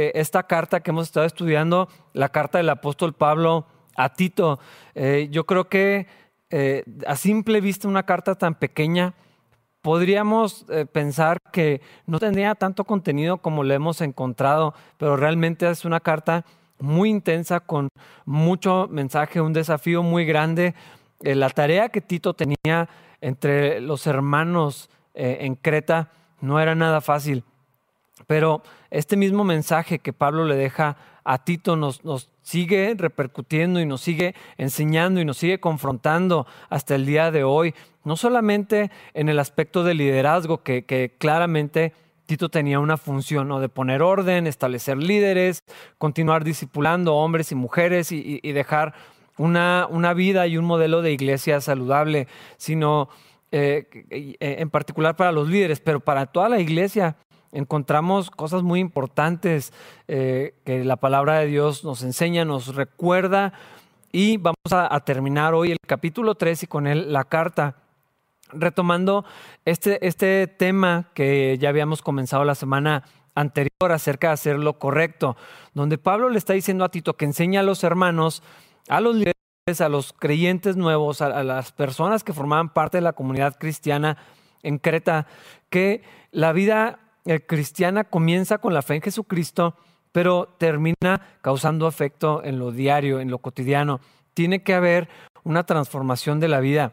eh, esta carta que hemos estado estudiando, la carta del apóstol Pablo a Tito. Eh, yo creo que eh, a simple vista una carta tan pequeña, podríamos pensar que no tendría tanto contenido como lo hemos encontrado, pero realmente es una carta muy intensa con mucho mensaje, un desafío muy grande. la tarea que Tito tenía entre los hermanos en Creta no era nada fácil. Pero este mismo mensaje que Pablo le deja a Tito nos, sigue repercutiendo y nos sigue enseñando y nos sigue confrontando hasta el día de hoy, no solamente en el aspecto del liderazgo, que, claramente Tito tenía una función de poner orden, establecer líderes, continuar discipulando hombres y mujeres y, dejar una, una, vida y un modelo de iglesia saludable, sino eh, eh, en particular para los líderes, pero para toda la iglesia encontramos cosas muy importantes eh, que la palabra de Dios nos enseña, nos recuerda y vamos a, terminar hoy el capítulo 3 y con él la carta, retomando este, este tema que ya habíamos comenzado la semana anterior acerca de hacer lo correcto, donde Pablo le está diciendo a Tito que enseña a los hermanos, a los líderes, a los creyentes nuevos, a las personas que formaban parte de la comunidad cristiana en Creta, que la vida el cristiana comienza con la fe en Jesucristo, pero termina causando afecto en lo diario, en lo cotidiano. Tiene que haber una transformación de la vida.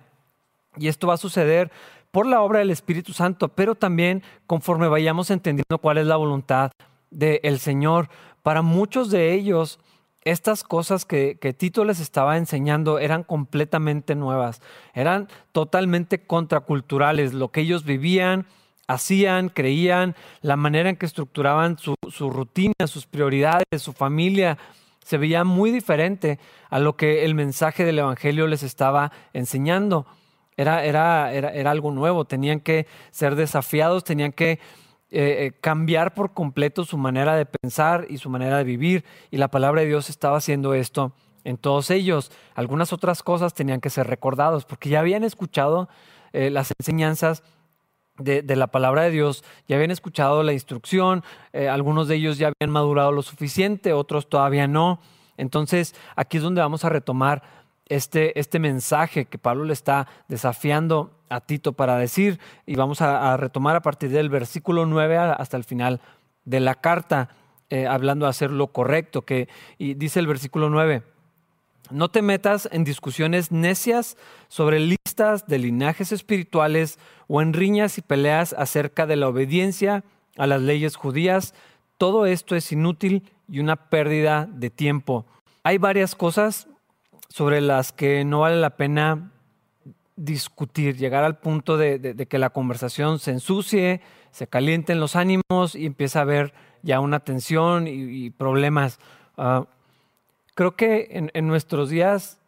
Y esto va a suceder por la obra del Espíritu Santo, pero también conforme vayamos entendiendo cuál es la voluntad del Señor. Para muchos de ellos, estas cosas que, Tito les estaba enseñando eran completamente nuevas, eran totalmente contraculturales, lo que ellos vivían, hacían, creían, la manera en que estructuraban su, rutina, sus prioridades, su familia, se veía muy diferente a lo que el mensaje del Evangelio les estaba enseñando. Era, era, era, algo nuevo, tenían que ser desafiados, tenían que eh, eh, cambiar por completo su manera de pensar y su manera de vivir. Y la palabra de Dios estaba haciendo esto en todos ellos. Algunas otras cosas tenían que ser recordados porque ya habían escuchado eh, las enseñanzas de, la palabra de Dios, ya habían escuchado la instrucción, eh, algunos de ellos ya habían madurado lo suficiente, otros todavía no. Entonces, aquí es donde vamos a retomar este, este mensaje que Pablo le está desafiando a Tito para decir, y vamos a, retomar a partir del versículo 9 hasta el final de la carta, eh, hablando de hacer lo correcto, que y dice el versículo 9. No te metas en discusiones necias sobre de linajes espirituales o en riñas y peleas acerca de la obediencia a las leyes judías. Todo esto es inútil y una pérdida de tiempo. Hay varias cosas sobre las que no vale la pena discutir, llegar al punto de, que la conversación se ensucie, se calienten los ánimos y empieza a haber ya una tensión y, problemas. Ah, Creo que en, nuestros días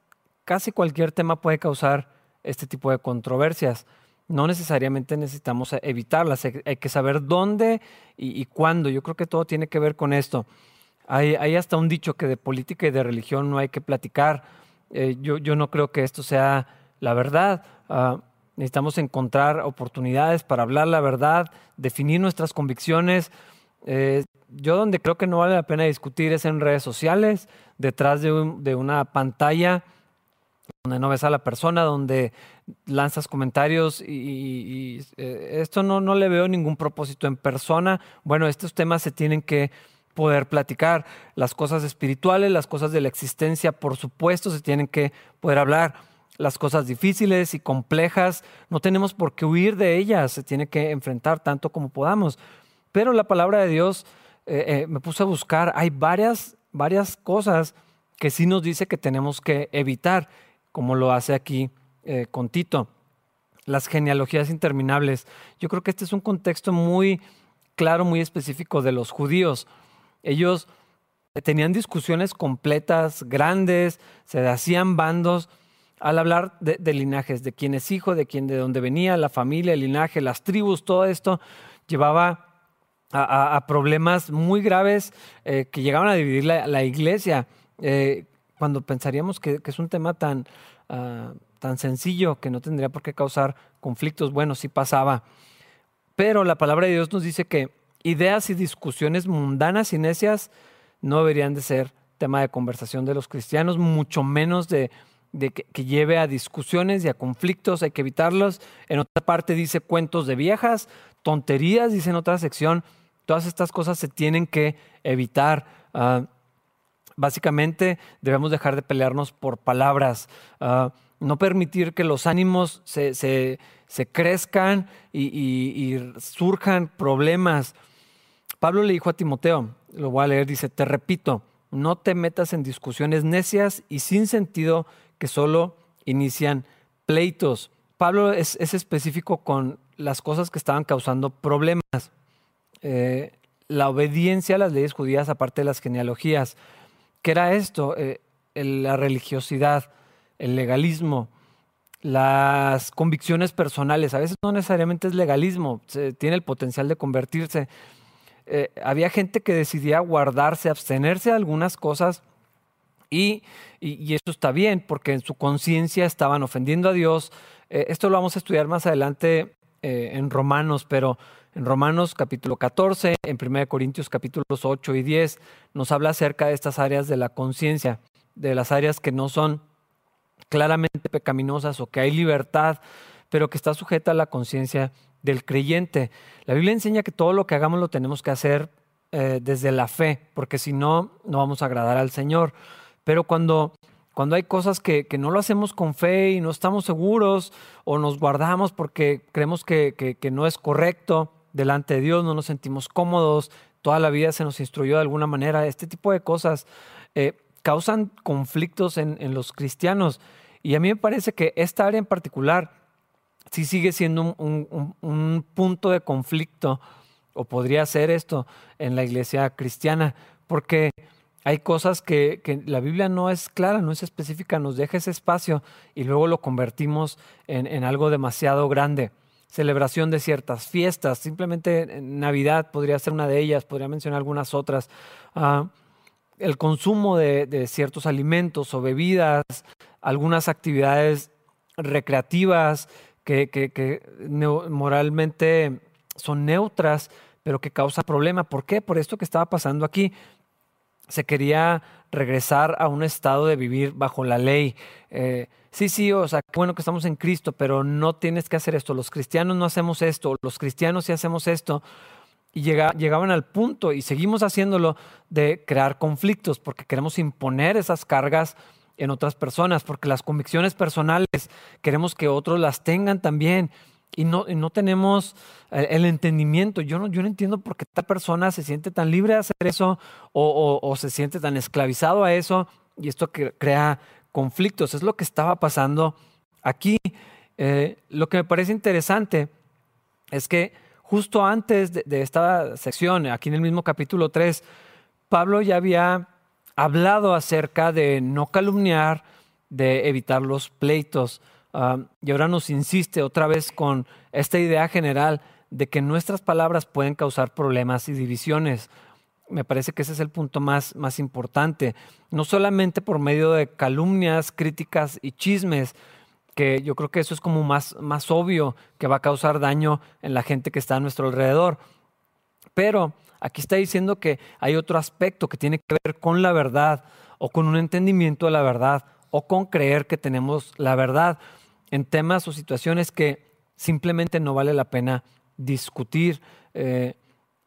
casi cualquier tema puede causar este tipo de controversias. No necesariamente necesitamos evitarlas, hay, que saber dónde y, cuándo. Yo creo que todo tiene que ver con esto. Hay, hasta un dicho que de política y de religión no hay que platicar. Eh, yo, yo, no creo que esto sea la verdad. Ah, necesitamos encontrar oportunidades para hablar la verdad, definir nuestras convicciones. Eh, yo donde creo que no vale la pena discutir es en redes sociales, detrás de, una pantalla donde no ves a la persona, donde lanzas comentarios y, eh, esto no, no le veo ningún propósito en persona. Bueno, estos temas se tienen que poder platicar. Las cosas espirituales, las cosas de la existencia, por supuesto, se tienen que poder hablar. Las cosas difíciles y complejas, no tenemos por qué huir de ellas, se tiene que enfrentar tanto como podamos. Pero la palabra de Dios eh, eh, me puse a buscar, hay varias, varias cosas que sí nos dice que tenemos que evitar, como lo hace aquí eh, con Tito. Las genealogías interminables. Yo creo que este es un contexto muy claro, muy específico de los judíos. Ellos tenían discusiones completas, grandes, se hacían bandos al hablar de, linajes, de quién es hijo, de quién, de dónde venía, la familia, el linaje, las tribus, todo esto llevaba a, problemas muy graves eh, que llegaban a dividir la, iglesia. Eh, cuando pensaríamos que, es un tema tan, ah, tan sencillo que no tendría por qué causar conflictos, bueno, sí pasaba. Pero la palabra de Dios nos dice que ideas y discusiones mundanas y necias no deberían de ser tema de conversación de los cristianos, mucho menos de, que, lleve a discusiones y a conflictos, hay que evitarlos. En otra parte dice cuentos de viejas, tonterías, dice en otra sección, todas estas cosas se tienen que evitar. Ah, básicamente debemos dejar de pelearnos por palabras, ah, no permitir que los ánimos se, crezcan y surjan problemas. Pablo le dijo a Timoteo, lo voy a leer, dice, te repito, no te metas en discusiones necias y sin sentido que solo inician pleitos. Pablo es, específico con las cosas que estaban causando problemas. Eh, la obediencia a las leyes judías, aparte de las genealogías. ¿Qué era esto? Eh, la religiosidad, el legalismo, las convicciones personales. A veces no necesariamente es legalismo, tiene el potencial de convertirse. Eh, había gente que decidía guardarse, abstenerse de algunas cosas y, eso está bien porque en su conciencia estaban ofendiendo a Dios. Eh, esto lo vamos a estudiar más adelante en Romanos, pero en Romanos capítulo 14, en 1 Corintios capítulos 8 y 10 nos habla acerca de estas áreas de la conciencia, de las áreas que no son claramente pecaminosas o que hay libertad, pero que está sujeta a la conciencia del creyente. La Biblia enseña que todo lo que hagamos lo tenemos que hacer eh, desde la fe, porque si no, no vamos a agradar al Señor. Pero cuando, cuando hay cosas que, no lo hacemos con fe y no estamos seguros o nos guardamos porque creemos que, no es correcto delante de Dios, no nos sentimos cómodos, toda la vida se nos instruyó de alguna manera, este tipo de cosas eh, causan conflictos en, en los cristianos. Y a mí me parece que esta área en particular sí sigue siendo un, punto de conflicto, o podría ser esto en la iglesia cristiana, porque hay cosas que, la Biblia no es clara, no es específica, nos deja ese espacio y luego lo convertimos en, algo demasiado grande. Celebración de ciertas fiestas, simplemente Navidad podría ser una de ellas, podría mencionar algunas otras. Ah, el consumo de ciertos alimentos o bebidas, algunas actividades recreativas, que, moralmente son neutras, pero que causa problema. ¿Por qué? Por esto que estaba pasando aquí. Se quería regresar a un estado de vivir bajo la ley. Eh, sí, sí, o sea, bueno que estamos en Cristo, pero no tienes que hacer esto. Los cristianos no hacemos esto, los cristianos sí hacemos esto. Y llegaban al punto, y seguimos haciéndolo, de crear conflictos, porque queremos imponer esas cargas en otras personas, porque las convicciones personales queremos que otros las tengan también y no, no tenemos eh, el, entendimiento. Yo no, yo no entiendo por qué esta persona se siente tan libre de hacer eso o, se siente tan esclavizado a eso y esto que crea conflictos. Es lo que estaba pasando aquí. Eh, lo que me parece interesante es que justo antes de, esta sección, aquí en el mismo capítulo 3, Pablo ya había hablado acerca de no calumniar, de evitar los pleitos. Y ahora nos insiste otra vez con esta idea general de que nuestras palabras pueden causar problemas y divisiones. Me parece que ese es el punto más, más importante. No solamente por medio de calumnias, críticas y chismes, que yo creo que eso es como más, más obvio que va a causar daño en la gente que está a nuestro alrededor. Pero Aquí está diciendo que hay otro aspecto que tiene que ver con la verdad o con un entendimiento de la verdad o con creer que tenemos la verdad en temas o situaciones que simplemente no vale la pena discutir. Eh,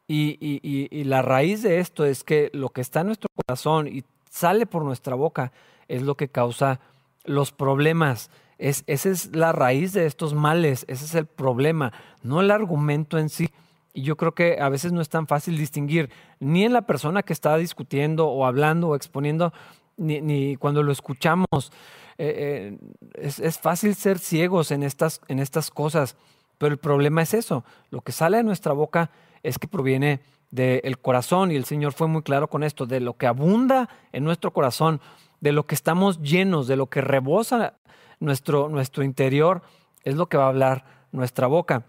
y, la raíz de esto es que lo que está en nuestro corazón y sale por nuestra boca es lo que causa los problemas. Es, esa es la raíz de estos males, ese es el problema, no el argumento en sí. Y yo creo que a veces no es tan fácil distinguir ni en la persona que está discutiendo o hablando o exponiendo, ni, cuando lo escuchamos. Eh, eh, es, fácil ser ciegos en estas, en estas cosas, pero el problema es eso. Lo que sale de nuestra boca es que proviene del corazón, y el Señor fue muy claro con esto, de lo que abunda en nuestro corazón, de lo que estamos llenos, de lo que rebosa nuestro, nuestro interior, es lo que va a hablar nuestra boca.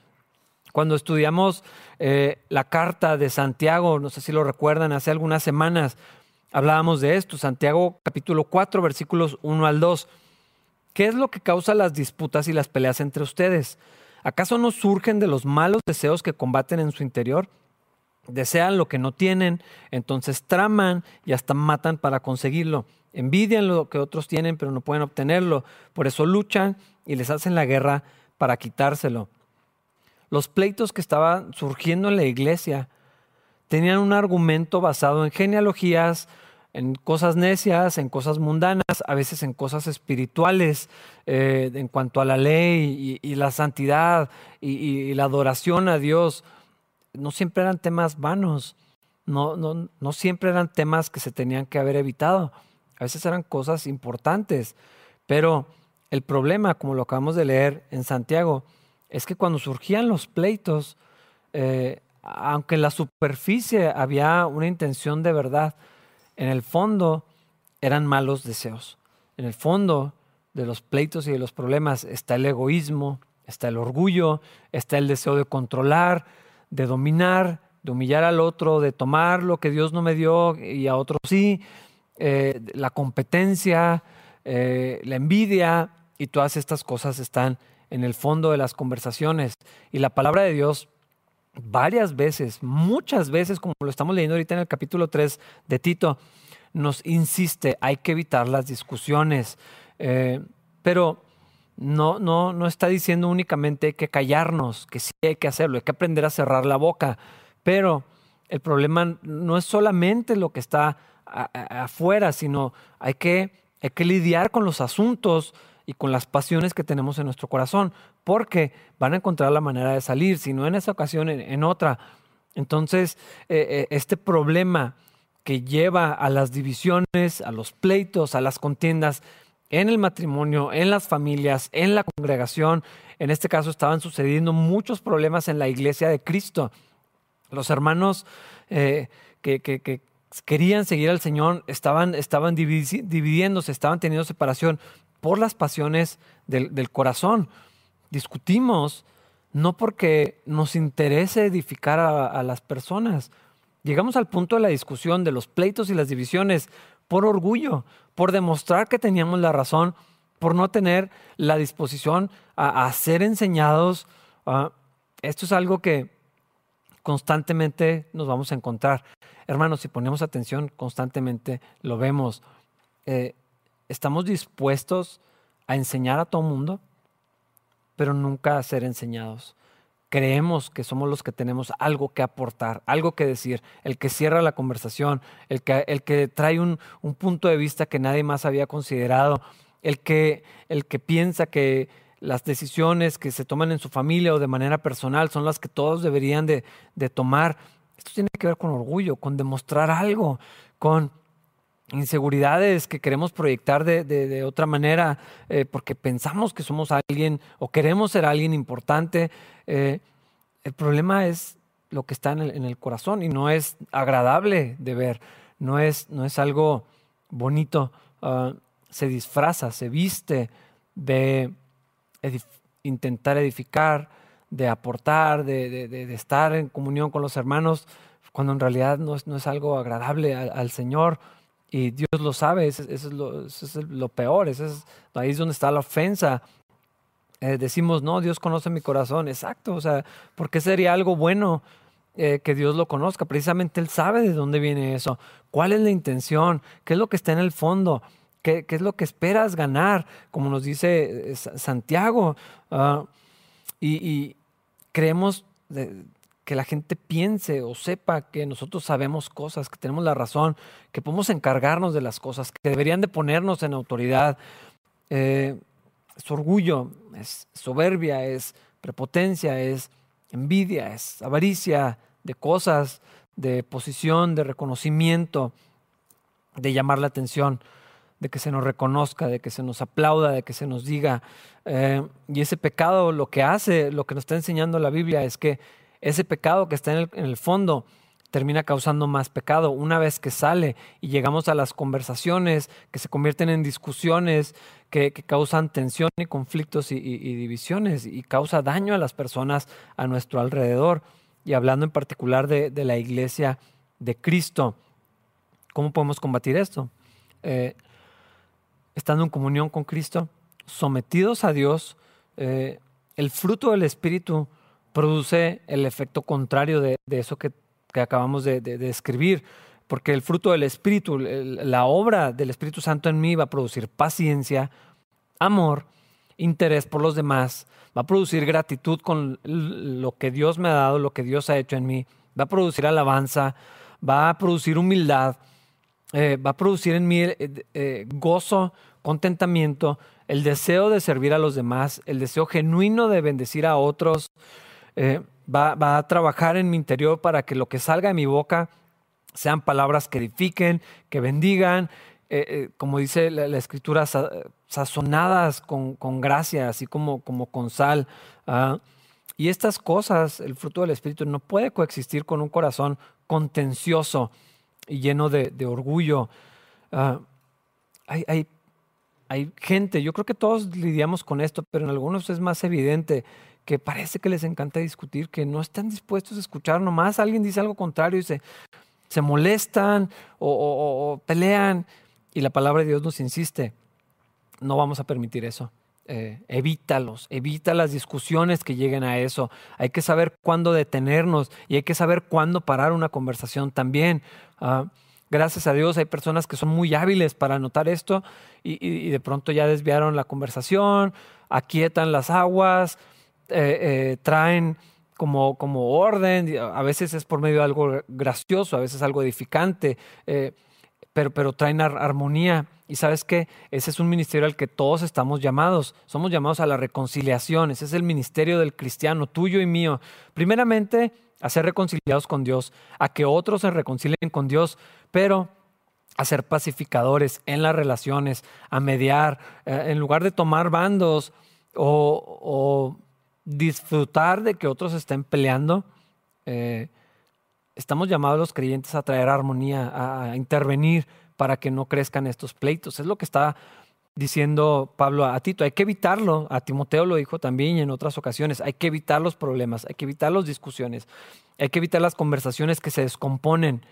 Cuando estudiamos eh, la carta de Santiago, no sé si lo recuerdan, hace algunas semanas hablábamos de esto, Santiago capítulo 4, versículos 1 al 2. ¿Qué es lo que causa las disputas y las peleas entre ustedes? ¿Acaso no surgen de los malos deseos que combaten en su interior? Desean lo que no tienen, entonces traman y hasta matan para conseguirlo. Envidian lo que otros tienen, pero no pueden obtenerlo. Por eso luchan y les hacen la guerra para quitárselo. Los pleitos que estaban surgiendo en la iglesia tenían un argumento basado en genealogías, en cosas necias, en cosas mundanas, a veces en cosas espirituales, eh, en cuanto a la ley y, la santidad y, la adoración a Dios. No siempre eran temas vanos, no, no, no siempre eran temas que se tenían que haber evitado. A veces eran cosas importantes, pero el problema, como lo acabamos de leer en Santiago, es que cuando surgían los pleitos, eh, aunque en la superficie había una intención de verdad, en el fondo eran malos deseos. En el fondo de los pleitos y de los problemas está el egoísmo, está el orgullo, está el deseo de controlar, de dominar, de humillar al otro, de tomar lo que Dios no me dio y a otro sí, eh, la competencia, eh, la envidia y todas estas cosas están en el fondo de las conversaciones. Y la palabra de Dios varias veces, muchas veces, como lo estamos leyendo ahorita en el capítulo 3 de Tito, nos insiste, hay que evitar las discusiones. Eh, pero no, no, no está diciendo únicamente que callarnos, que sí hay que hacerlo, hay que aprender a cerrar la boca. Pero el problema no es solamente lo que está afuera, sino hay que, hay que lidiar con los asuntos y con las pasiones que tenemos en nuestro corazón, porque van a encontrar la manera de salir, si no en esa ocasión, en, otra. Entonces, eh, eh, este problema que lleva a las divisiones, a los pleitos, a las contiendas en el matrimonio, en las familias, en la congregación, en este caso estaban sucediendo muchos problemas en la iglesia de Cristo. Los hermanos eh, que, que, querían seguir al Señor estaban, estaban dividiéndose, estaban teniendo separación por las pasiones del, corazón. Discutimos no porque nos interese edificar a, las personas. Llegamos al punto de la discusión de los pleitos y las divisiones por orgullo, por demostrar que teníamos la razón, por no tener la disposición a, ser enseñados. Ah, esto es algo que constantemente nos vamos a encontrar. Hermanos, si ponemos atención, constantemente lo vemos. Eh, estamos dispuestos a enseñar a todo mundo, pero nunca a ser enseñados. Creemos que somos los que tenemos algo que aportar, algo que decir, el que cierra la conversación, el que, el que trae un, punto de vista que nadie más había considerado, el que, el que piensa que las decisiones que se toman en su familia o de manera personal son las que todos deberían de, de tomar. Esto tiene que ver con orgullo, con demostrar algo, con inseguridades que queremos proyectar de, otra manera eh, porque pensamos que somos alguien o queremos ser alguien importante. Eh, el problema es lo que está en el, corazón y no es agradable de ver, no es, no es algo bonito. Ah, se disfraza, se viste de intentar edificar, de aportar, de, estar en comunión con los hermanos, cuando en realidad no es, no es algo agradable al Señor. Y Dios lo sabe, eso, es, lo, peor, eso es, ahí es donde está la ofensa. Eh, decimos, no, Dios conoce mi corazón, exacto, o sea, ¿por qué sería algo bueno eh, que Dios lo conozca? Precisamente Él sabe de dónde viene eso, cuál es la intención, qué es lo que está en el fondo. ¿Qué, es lo que esperas ganar? Como nos dice eh, Santiago. Ah, y, creemos que la gente piense o sepa que nosotros sabemos cosas, que tenemos la razón, que podemos encargarnos de las cosas, que deberían de ponernos en autoridad. Eh, es orgullo, es soberbia, es prepotencia, es envidia, es avaricia de cosas, de posición, de reconocimiento, de llamar la atención, de que se nos reconozca, de que se nos aplauda, de que se nos diga. Eh, y ese pecado lo que hace, lo que nos está enseñando la Biblia es que ese pecado que está en el, fondo termina causando más pecado. Una vez que sale y llegamos a las conversaciones que se convierten en discusiones, que, causan tensión y conflictos y, divisiones y causa daño a las personas a nuestro alrededor. Y hablando en particular de, la iglesia de Cristo, ¿cómo podemos combatir esto? Eh, estando en comunión con Cristo, sometidos a Dios, eh, el fruto del Espíritu produce el efecto contrario de, eso que, acabamos de, de, escribir, porque el fruto del Espíritu, la obra del Espíritu Santo en mí va a producir paciencia, amor, interés por los demás, va a producir gratitud con lo que Dios me ha dado, lo que Dios ha hecho en mí, va a producir alabanza, va a producir humildad, eh, va a producir en mí eh, eh, gozo, contentamiento, el deseo de servir a los demás, el deseo genuino de bendecir a otros, va, a trabajar en mi interior para que lo que salga de mi boca sean palabras que edifiquen, que bendigan, como dice la, escritura, sazonadas con, gracia, así como, como con sal. ¿ah? Y estas cosas, el fruto del Espíritu, no puede coexistir con un corazón contencioso y lleno de, orgullo. Ah, hay, hay, gente, yo creo que todos lidiamos con esto, pero en algunos es más evidente que parece que les encanta discutir, que no están dispuestos a escuchar nomás. Alguien dice algo contrario y se, se molestan o pelean y la palabra de Dios nos insiste, no vamos a permitir eso. Eh, evítalos, evita las discusiones que lleguen a eso. Hay que saber cuándo detenernos y hay que saber cuándo parar una conversación también. Ah, gracias a Dios hay personas que son muy hábiles para notar esto y, de pronto ya desviaron la conversación, aquietan las aguas, eh, eh, traen como, como orden, a veces es por medio de algo gracioso, a veces algo edificante, pero, pero traen armonía. Y sabes que ese es un ministerio al que todos estamos llamados. Somos llamados a la reconciliación. Ese es el ministerio del cristiano, tuyo y mío. Primeramente, a ser reconciliados con Dios, a que otros se reconcilien con Dios, pero a ser pacificadores en las relaciones, a mediar, eh, en lugar de tomar bandos o, disfrutar de que otros estén peleando. Eh, estamos llamados los creyentes a traer armonía, a intervenir para que no crezcan estos pleitos. Es lo que está diciendo Pablo a Tito. Hay que evitarlo. A Timoteo lo dijo también en otras ocasiones. Hay que evitar los problemas, hay que evitar las discusiones, hay que evitar las conversaciones que se descomponen.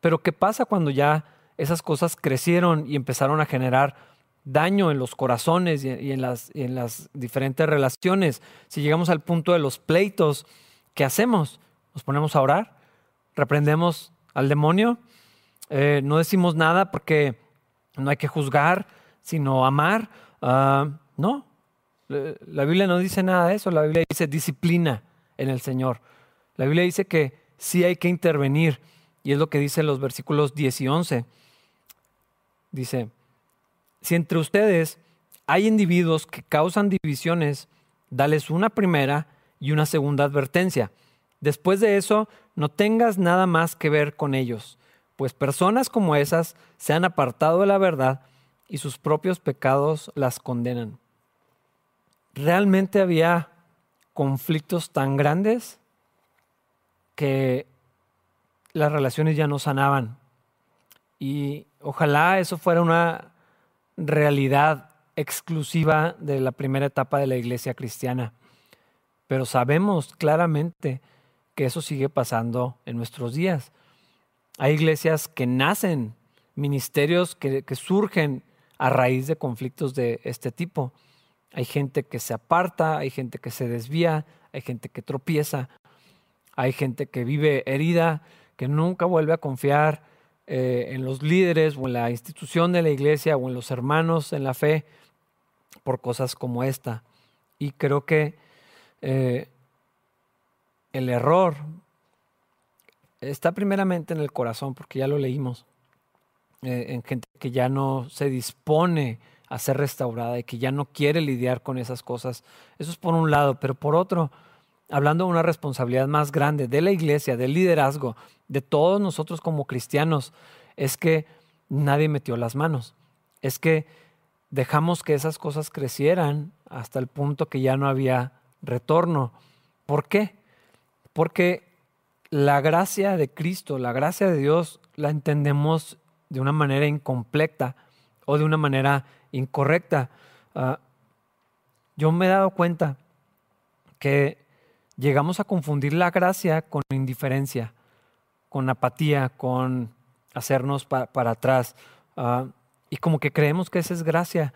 Pero ¿qué pasa cuando ya esas cosas crecieron y empezaron a generar daño en los corazones y en las, las diferentes relaciones? Si llegamos al punto de los pleitos, ¿qué hacemos? ¿Nos ponemos a orar? ¿Reprendemos al demonio? Eh, no decimos nada porque no hay que juzgar, sino amar. Ah, no, la Biblia no dice nada de eso, la Biblia dice disciplina en el Señor. La Biblia dice que sí hay que intervenir y es lo que dice los versículos 10 y 11. Dice, si entre ustedes hay individuos que causan divisiones, dales una primera y una segunda advertencia. Después de eso, no tengas nada más que ver con ellos pues personas como esas se han apartado de la verdad y sus propios pecados las condenan. ¿Realmente había conflictos tan grandes que las relaciones ya no sanaban? Y ojalá eso fuera una realidad exclusiva de la primera etapa de la iglesia cristiana. Pero sabemos claramente que eso sigue pasando en nuestros días. Hay iglesias que nacen, ministerios que, surgen a raíz de conflictos de este tipo. Hay gente que se aparta, hay gente que se desvía, hay gente que tropieza, hay gente que vive herida, que nunca vuelve a confiar eh, en los líderes o en la institución de la iglesia o en los hermanos en la fe por cosas como esta. Y creo que eh, el error está primeramente en el corazón, porque ya lo leímos, eh, en gente que ya no se dispone a ser restaurada y que ya no quiere lidiar con esas cosas. Eso es por un lado, pero por otro, hablando de una responsabilidad más grande de la iglesia, del liderazgo, de todos nosotros como cristianos, es que nadie metió las manos. Es que dejamos que esas cosas crecieran hasta el punto que ya no había retorno. ¿Por qué? Porque la gracia de Cristo, la gracia de Dios, la entendemos de una manera incompleta o de una manera incorrecta. Ah, yo me he dado cuenta que llegamos a confundir la gracia con indiferencia, con apatía, con hacernos para atrás. Ah, y como que creemos que esa es gracia.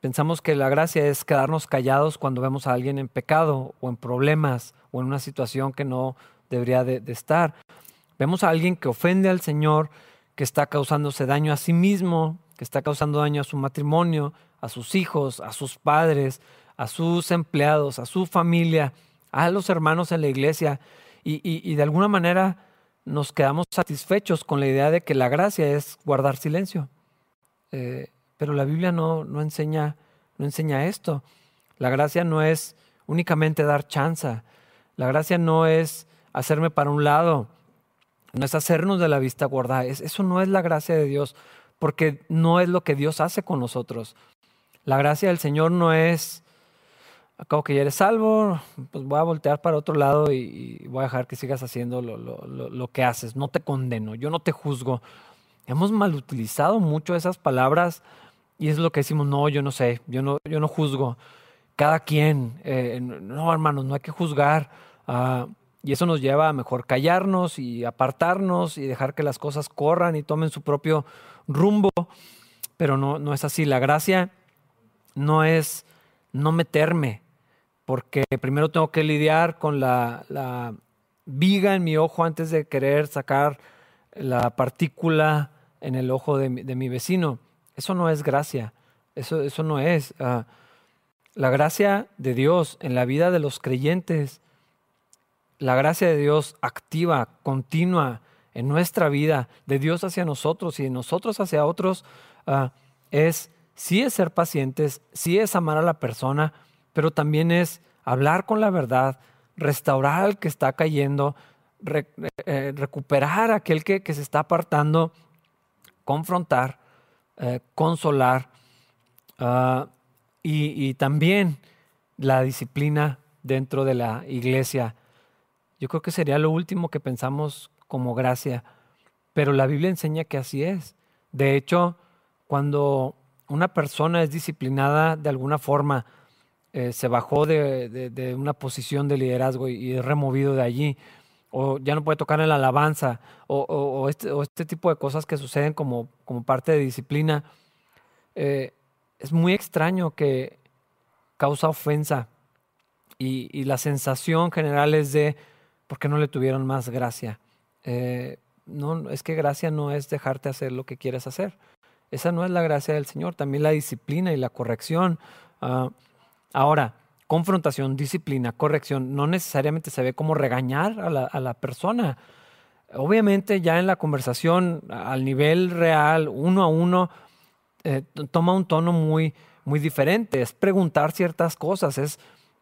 Pensamos que la gracia es quedarnos callados cuando vemos a alguien en pecado o en problemas o en una situación que no debería de, estar. Vemos a alguien que ofende al Señor, que está causándose daño a sí mismo, que está causando daño a su matrimonio, a sus hijos, a sus padres, a sus empleados, a su familia, a los hermanos en la iglesia. Y, de alguna manera nos quedamos satisfechos con la idea de que la gracia es guardar silencio. Eh, pero la Biblia no, no, enseña, no enseña esto. La gracia no es únicamente dar chanza. La gracia no es hacerme para un lado, no es hacernos de la vista guardada. eso no es la gracia de Dios, porque no es lo que Dios hace con nosotros. La gracia del Señor no es, acabo que ya eres salvo, pues voy a voltear para otro lado y, voy a dejar que sigas haciendo lo, que haces. No te condeno, yo no te juzgo. Hemos mal utilizado mucho esas palabras y es lo que decimos, no, yo no sé, yo no, yo no juzgo cada quien. Eh, no, hermanos, no hay que juzgar. Ah, y eso nos lleva a mejor callarnos y apartarnos y dejar que las cosas corran y tomen su propio rumbo. Pero no, no es así. La gracia no es no meterme, porque primero tengo que lidiar con la, viga en mi ojo antes de querer sacar la partícula en el ojo de mi, vecino. Eso no es gracia. Eso, eso no es. Ah, la gracia de Dios en la vida de los creyentes, la gracia de Dios activa, continua en nuestra vida, de Dios hacia nosotros y de nosotros hacia otros, ah, es, sí es ser pacientes, sí es amar a la persona, pero también es hablar con la verdad, restaurar al que está cayendo, eh, recuperar a aquel que, se está apartando, confrontar, eh, consolar. Ah, y, también la disciplina dentro de la iglesia. Yo creo que sería lo último que pensamos como gracia, pero la Biblia enseña que así es. De hecho, cuando una persona es disciplinada de alguna forma, eh, se bajó de, una posición de liderazgo y, es removido de allí, o ya no puede tocar en la alabanza, o, este, este, tipo de cosas que suceden como, como parte de disciplina, eh, es muy extraño que causa ofensa y, la sensación general es de, ¿por qué no le tuvieron más gracia? Eh, no, es que gracia no es dejarte hacer lo que quieres hacer. Esa no es la gracia del Señor, también la disciplina y la corrección. Ah, ahora, confrontación, disciplina, corrección, no necesariamente se ve como regañar a la, a la persona. Obviamente ya en la conversación al nivel real, uno a uno, eh, toma un tono muy, muy diferente. Es preguntar ciertas cosas, es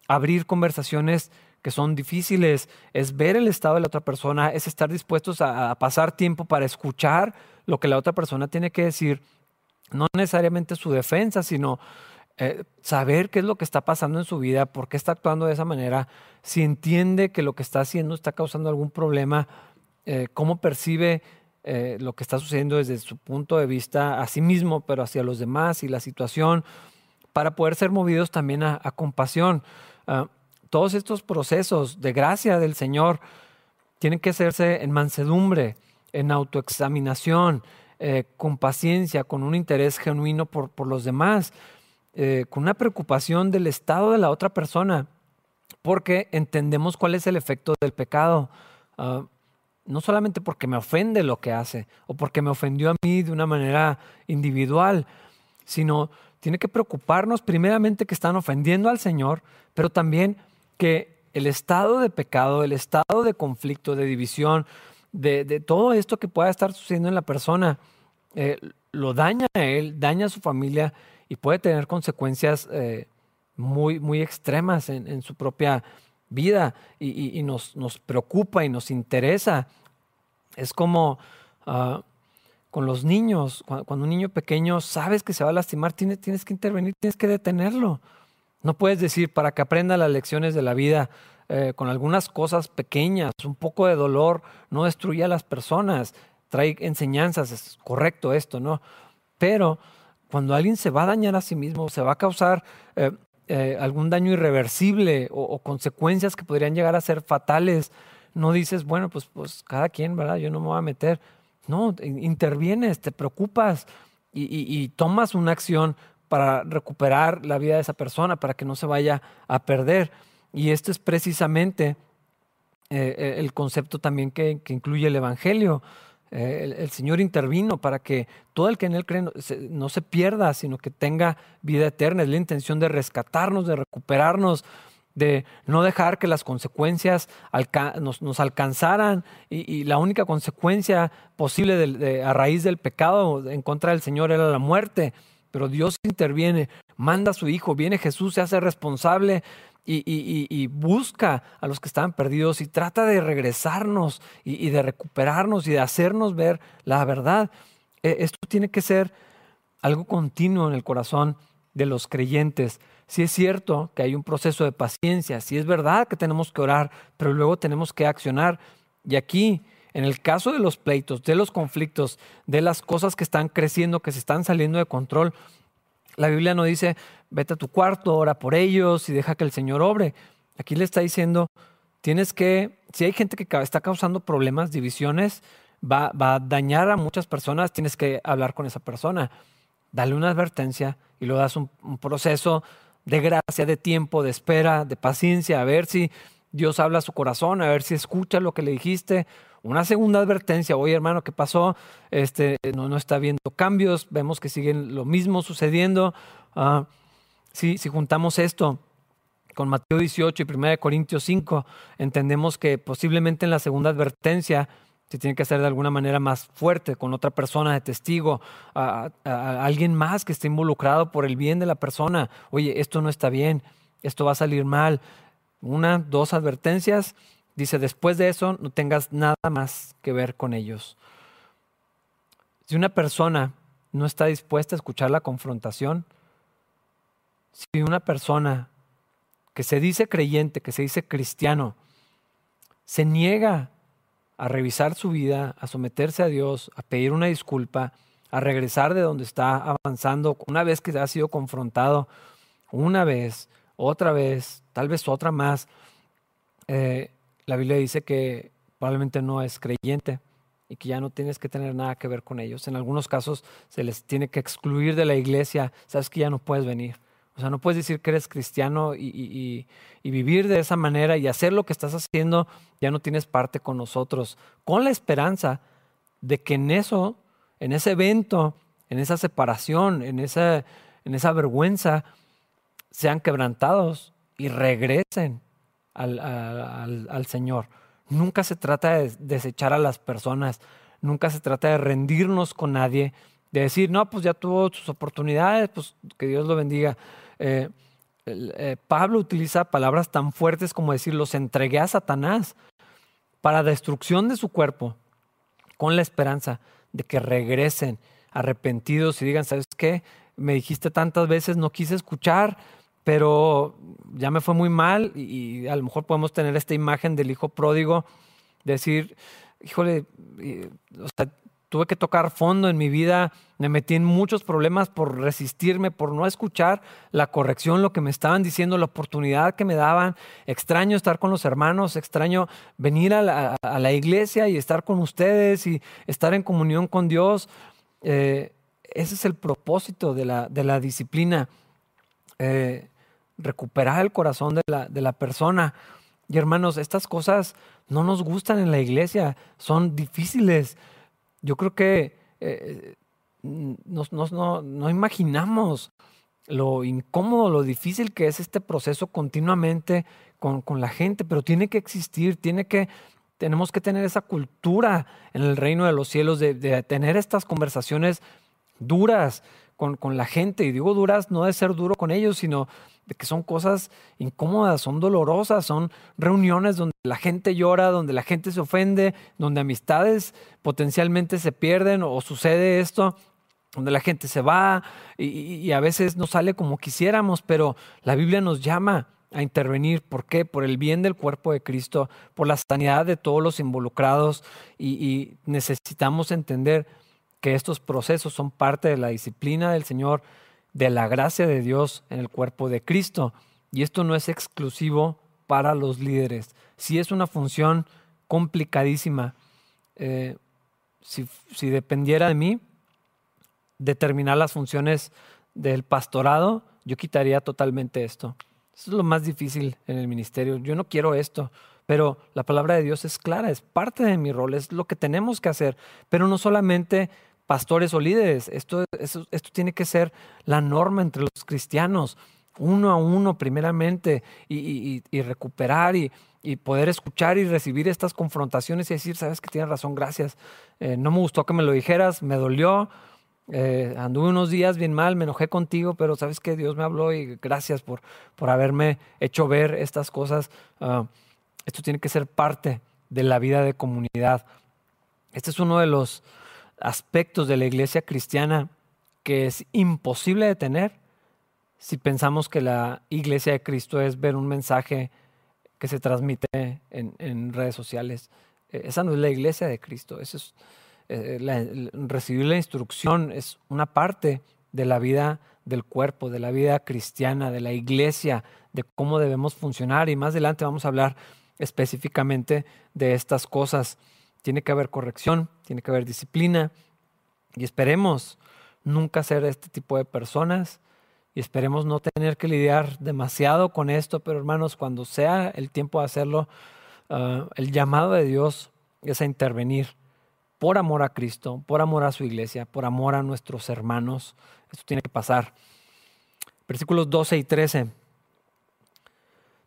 abrir conversaciones que son difíciles, es ver el estado de la otra persona, es estar dispuestos a, pasar tiempo para escuchar lo que la otra persona tiene que decir, no necesariamente su defensa, sino eh, saber qué es lo que está pasando en su vida, por qué está actuando de esa manera, si entiende que lo que está haciendo está causando algún problema, eh, cómo percibe eh, lo que está sucediendo desde su punto de vista a sí mismo, pero hacia los demás y la situación, para poder ser movidos también a, compasión. Ah, todos estos procesos de gracia del Señor tienen que hacerse en mansedumbre, en autoexaminación, con paciencia, con un interés genuino por los demás, eh, con una preocupación del estado de la otra persona, porque entendemos cuál es el efecto del pecado. Ah, no solamente porque me ofende lo que hace o porque me ofendió a mí de una manera individual, sino tiene que preocuparnos primeramente que están ofendiendo al Señor, pero también que el estado de pecado, el estado de conflicto, de división, de, todo esto que pueda estar sucediendo en la persona, eh, lo daña a él, daña a su familia y puede tener consecuencias eh, muy, muy extremas en, su propia vida y, nos, nos, preocupa y nos interesa. Es como ah, con los niños, cuando, un niño pequeño sabes que se va a lastimar, tienes, tienes que intervenir, tienes que detenerlo. No puedes decir para que aprenda las lecciones de la vida eh, con algunas cosas pequeñas, un poco de dolor, no destruye a las personas, trae enseñanzas, es correcto esto, ¿no? Pero cuando alguien se va a dañar a sí mismo, se va a causar eh, eh, algún daño irreversible o, consecuencias que podrían llegar a ser fatales, no dices, bueno, pues, pues cada quien, ¿verdad? Yo no me voy a meter. No, intervienes, te preocupas y, tomas una acción para recuperar la vida de esa persona, para que no se vaya a perder. Y esto es precisamente eh, el concepto también que, incluye el Evangelio. El, Señor intervino para que todo el que en Él cree no se, pierda, sino que tenga vida eterna. Es la intención de rescatarnos, de recuperarnos, de no dejar que las consecuencias nos, alcanzaran. Y, la única consecuencia posible a raíz del pecado en contra del Señor era la muerte. Pero Dios interviene, manda a su Hijo, viene Jesús, se hace responsable y, busca a los que estaban perdidos y trata de regresarnos y, de recuperarnos y de hacernos ver la verdad. E, esto tiene que ser algo continuo en el corazón de los creyentes. Si es cierto que hay un proceso de paciencia, si es verdad que tenemos que orar, pero luego tenemos que accionar. Y aquí, en el caso de los pleitos, de los conflictos, de las cosas que están creciendo, que se están saliendo de control, la Biblia no dice, vete a tu cuarto, ora por ellos y deja que el Señor obre. Aquí le está diciendo, tienes que, si hay gente que está causando problemas, divisiones, va, a dañar a muchas personas, tienes que hablar con esa persona, dale una advertencia y lo das un, un proceso de gracia, de tiempo, de espera, de paciencia, a ver si Dios habla a su corazón, a ver si escucha lo que le dijiste una segunda advertencia, oye hermano, ¿qué pasó? Este, no, no está viendo cambios, vemos que siguen lo mismo sucediendo. Uh, si, si juntamos esto con Mateo 18 y 1 Corintios 5, entendemos que posiblemente en la segunda advertencia se tiene que hacer de alguna manera más fuerte con otra persona de testigo, a, alguien más que esté involucrado por el bien de la persona. Oye, esto no está bien, esto va a salir mal. Una, dos advertencias Dice, después de eso no tengas nada más que ver con ellos. Si una persona no está dispuesta a escuchar la confrontación, si una persona que se dice creyente, que se dice cristiano, se niega a revisar su vida, a someterse a Dios, a pedir una disculpa, a regresar de donde está avanzando, una vez que ha sido confrontado, una vez, otra vez, tal vez otra más, eh, la Biblia dice que probablemente no es creyente y que ya no tienes que tener nada que ver con ellos. En algunos casos se les tiene que excluir de la iglesia, sabes que ya no puedes venir. O sea, no puedes decir que eres cristiano y, vivir de esa manera y hacer lo que estás haciendo, ya no tienes parte con nosotros, con la esperanza de que en eso, en ese evento, en esa separación, en esa, en esa vergüenza, sean quebrantados y regresen al, Señor. Nunca se trata de desechar a las personas, nunca se trata de rendirnos con nadie, de decir, no, pues ya tuvo sus oportunidades, pues que Dios lo bendiga. Eh, eh, Pablo utiliza palabras tan fuertes como decir, los entregué a Satanás para destrucción de su cuerpo, con la esperanza de que regresen arrepentidos y digan, ¿sabes qué? Me dijiste tantas veces, no quise escuchar, pero ya me fue muy mal y, a lo mejor podemos tener esta imagen del hijo pródigo, decir, híjole, sea, tuve que tocar fondo en mi vida, me metí en muchos problemas por resistirme, por no escuchar la corrección, lo que me estaban diciendo, la oportunidad que me daban. Extraño estar con los hermanos, extraño venir a la, iglesia y estar con ustedes y estar en comunión con Dios. Eh, ese es el propósito de la, de la disciplina. Eh, recuperar el corazón de la, de la persona. Y hermanos, estas cosas no nos gustan en la iglesia, son difíciles. Yo creo que eh, nos, no, no imaginamos lo incómodo, lo difícil que es este proceso continuamente con, con, la gente, pero tiene que existir, tiene que, tenemos que tener esa cultura en el reino de los cielos de, de tener estas conversaciones duras con, con, la gente. Y digo duras no de ser duro con ellos, sino de que son cosas incómodas, son dolorosas, son reuniones donde la gente llora, donde la gente se ofende, donde amistades potencialmente se pierden o sucede esto, donde la gente se va y, a veces no sale como quisiéramos, pero la Biblia nos llama a intervenir. ¿Por qué? Por el bien del cuerpo de Cristo, por la sanidad de todos los involucrados y necesitamos entender que estos procesos son parte de la disciplina del Señor de la gracia de Dios en el cuerpo de Cristo. Y esto no es exclusivo para los líderes. Si es una función complicadísima. Eh, si, si, dependiera de mí, determinar las funciones del pastorado, yo quitaría totalmente esto. Eso es lo más difícil en el ministerio. Yo no quiero esto, Pero la palabra de Dios es clara, es parte de mi rol, es lo que tenemos que hacer. Pero no solamente pastores o líderes, esto, esto, tiene que ser la norma entre los cristianos, uno a uno primeramente, y, recuperar y, poder escuchar y recibir estas confrontaciones y decir, sabes que tienes razón, gracias. Eh, no me gustó que me lo dijeras, me dolió, eh, anduve unos días bien mal, me enojé contigo, pero sabes que Dios me habló y gracias por, por haberme hecho ver estas cosas. Ah, esto tiene que ser parte de la vida de comunidad. Este es uno de los aspectos de la iglesia cristiana que es imposible de tener si pensamos que la iglesia de Cristo es ver un mensaje que se transmite en, redes sociales. E, esa no es la iglesia de Cristo. Eso es, eh, recibir la instrucción es una parte de la vida del cuerpo, de la vida cristiana, de la iglesia, de cómo debemos funcionar. Y más adelante vamos a hablar específicamente de estas cosas. Tiene que haber corrección, tiene que haber disciplina y esperemos nunca ser este tipo de personas y esperemos no tener que lidiar demasiado con esto, pero hermanos, cuando sea el tiempo de hacerlo, ah, el llamado de Dios es a intervenir por amor a Cristo, por amor a su iglesia, por amor a nuestros hermanos. Esto tiene que pasar. Versículos 12 y 13.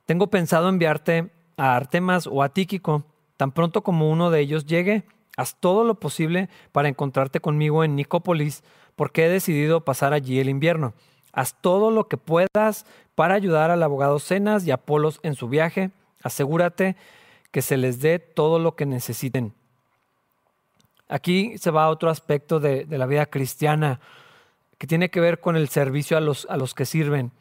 Tengo pensado enviarte a Artemas o a Tíquico, tan pronto como uno de ellos llegue, haz todo lo posible para encontrarte conmigo en Nicópolis, porque he decidido pasar allí el invierno. Haz todo lo que puedas para ayudar al abogado Cenas y Apolos en su viaje. Asegúrate que se les dé todo lo que necesiten. Aquí se va a otro aspecto de, la vida cristiana que tiene que ver con el servicio a los, a los que sirven,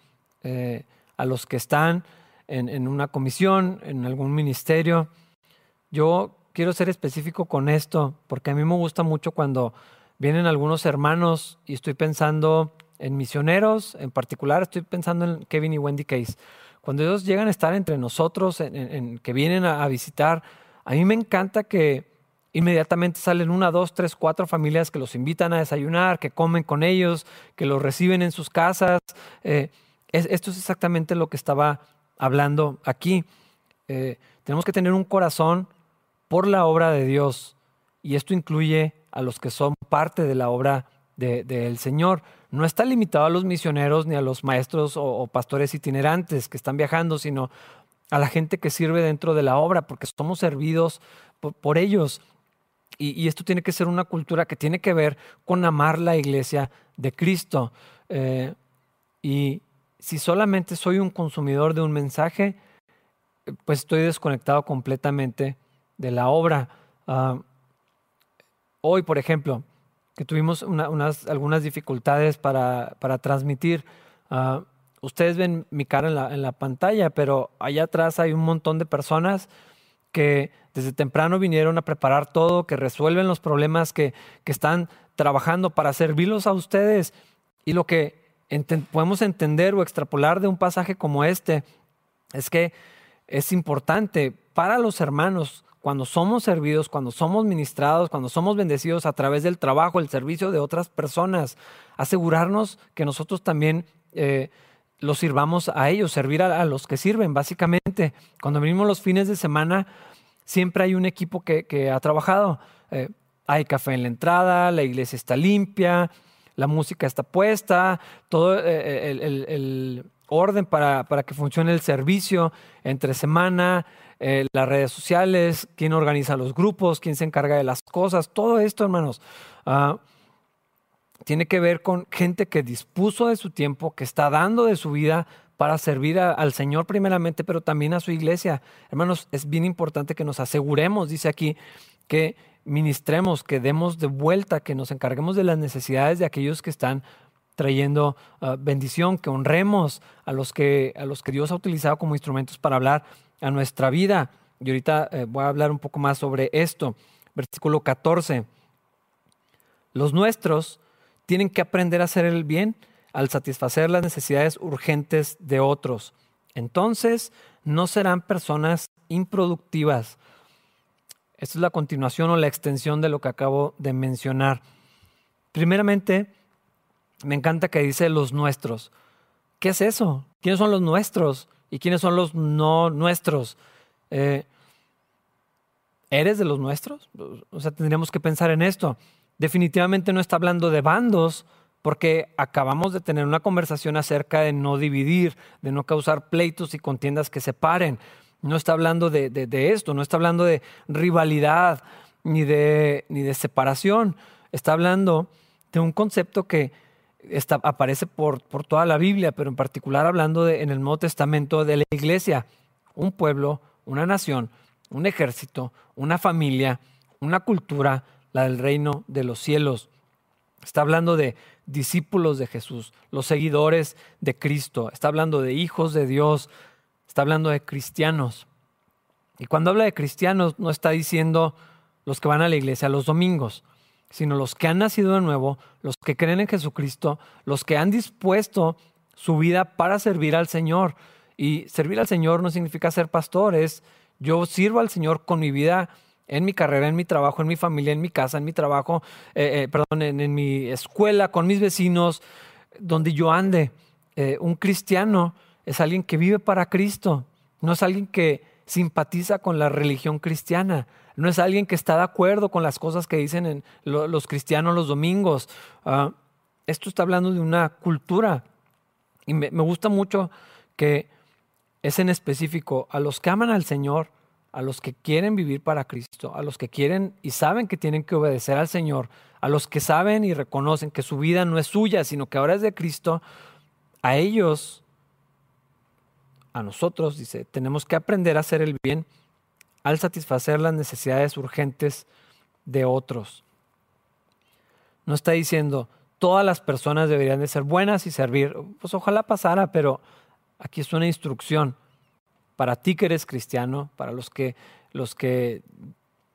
eh, a los que están en, una comisión, en algún ministerio. Yo quiero ser específico con esto, porque a mí me gusta mucho cuando vienen algunos hermanos y estoy pensando en misioneros, en particular estoy pensando en Kevin y Wendy Case. Cuando ellos llegan a estar entre nosotros, en, que vienen a, visitar, a mí me encanta que inmediatamente salen una, dos, tres, cuatro familias que los invitan a desayunar, que comen con ellos, que los reciben en sus casas. Eh, esto es exactamente lo que estaba hablando aquí. Eh, tenemos que tener un corazón por la obra de Dios y esto incluye a los que son parte de la obra del Señor. No está limitado a los misioneros ni a los maestros o, pastores itinerantes que están viajando, sino a la gente que sirve dentro de la obra, porque somos servidos por, ellos. Y, esto tiene que ser una cultura que tiene que ver con amar la iglesia de Cristo. Eh, y, si solamente soy un consumidor de un mensaje, pues estoy desconectado completamente de la obra. Ah, hoy, por ejemplo, que tuvimos unas, algunas dificultades para, transmitir, ah, ustedes ven mi cara en la, pantalla, pero allá atrás hay un montón de personas que desde temprano vinieron a preparar todo, que resuelven los problemas, que, que están trabajando para servirlos a ustedes. Y lo que podemos entender o extrapolar de un pasaje como este es que es importante para los hermanos cuando somos servidos, cuando somos ministrados, cuando somos bendecidos a través del trabajo, el servicio de otras personas, asegurarnos que nosotros también eh, los sirvamos a ellos, servir a, los que sirven, básicamente. Cuando venimos los fines de semana, siempre hay un equipo que, ha trabajado. Eh, hay café en la entrada, la iglesia está limpia, la música está puesta, todo eh, eh, el, orden para, que funcione el servicio entre semana, eh, las redes sociales, quién organiza los grupos, quién se encarga de las cosas, todo esto, hermanos, ah, tiene que ver con gente que dispuso de su tiempo, que está dando de su vida para servir al Señor primeramente, pero también a su iglesia. Hermanos, es bien importante que nos aseguremos, dice aquí, que ministremos, que demos de vuelta, que nos encarguemos de las necesidades de aquellos que están trayendo ah, bendición, que honremos a los que, a los que Dios ha utilizado como instrumentos para hablar a nuestra vida. Y ahorita eh, voy a hablar un poco más sobre esto. Versículo 14. Los nuestros tienen que aprender a hacer el bien al satisfacer las necesidades urgentes de otros. Entonces no serán personas improductivas, esta es la continuación o la extensión de lo que acabo de mencionar. Primeramente, me encanta que dice los nuestros. ¿Qué es eso? ¿Quiénes son los nuestros? ¿Y quiénes son los no nuestros? Eh, ¿Eres de los nuestros? O sea, tendríamos que pensar en esto. Definitivamente no está hablando de bandos, porque acabamos de tener una conversación acerca de no dividir, de no causar pleitos y contiendas que separen. No está hablando de, esto, no está hablando de rivalidad ni de, ni de separación. Está hablando de un concepto que aparece por, por, toda la Biblia, pero en particular hablando de, en el Nuevo Testamento de la iglesia, un pueblo, una nación, un ejército, una familia, una cultura, la del reino de los cielos. Está hablando de discípulos de Jesús, los seguidores de Cristo. Está hablando de hijos de Dios. Está hablando de cristianos. Y cuando habla de cristianos, no está diciendo los que van a la iglesia los domingos, sino los que han nacido de nuevo, los que creen en Jesucristo, los que han dispuesto su vida para servir al Señor. Y servir al Señor no significa ser pastor, es yo sirvo al Señor con mi vida en mi carrera, en mi trabajo, en mi familia, en mi casa, en mi trabajo, eh, eh, perdón, en, mi escuela, con mis vecinos, donde yo ande. Eh, un cristiano es alguien que vive para Cristo, no es alguien que simpatiza con la religión cristiana, no es alguien que está de acuerdo con las cosas que dicen en los cristianos los domingos. Ah, esto está hablando de una cultura y me gusta mucho que es en específico a los que aman al Señor, a los que quieren vivir para Cristo, a los que quieren y saben que tienen que obedecer al Señor, a los que saben y reconocen que su vida no es suya, sino que ahora es de Cristo, a ellos, a nosotros, dice, tenemos que aprender a hacer el bien al satisfacer las necesidades urgentes de otros. No está diciendo, todas las personas deberían de ser buenas y servir. Pues ojalá pasara, pero aquí es una instrucción para ti que eres cristiano, para los que, los que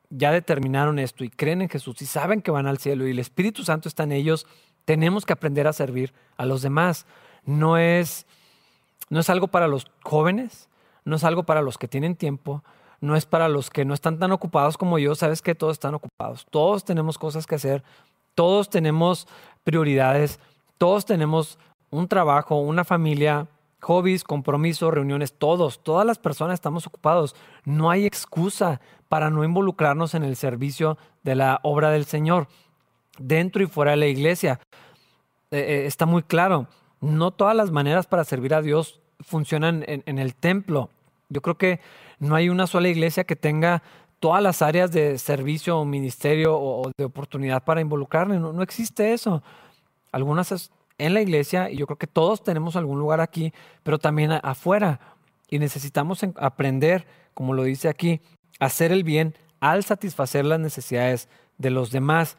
ya determinaron esto y creen en Jesús y saben que van al cielo y el Espíritu Santo está en ellos, tenemos que aprender a servir a los demás. No es, no es algo para los jóvenes, no es algo para los que tienen tiempo, no es para los que no están tan ocupados como yo, sabes que todos están ocupados, todos tenemos cosas que hacer, todos tenemos prioridades, todos tenemos un trabajo, una familia, hobbies, compromisos, reuniones, todos, todas las personas estamos ocupados. No hay excusa para no involucrarnos en el servicio de la obra del Señor, dentro y fuera de la iglesia. Eh, eh, está muy claro, no todas las maneras para servir a Dios funcionan en, el templo. Yo creo que no hay una sola iglesia que tenga todas las áreas de servicio o ministerio o, de oportunidad para involucrarle. No, no existe eso. Algunas en la iglesia, y yo creo que todos tenemos algún lugar aquí, pero también afuera. Y necesitamos aprender, como lo dice aquí, hacer el bien al satisfacer las necesidades de los demás.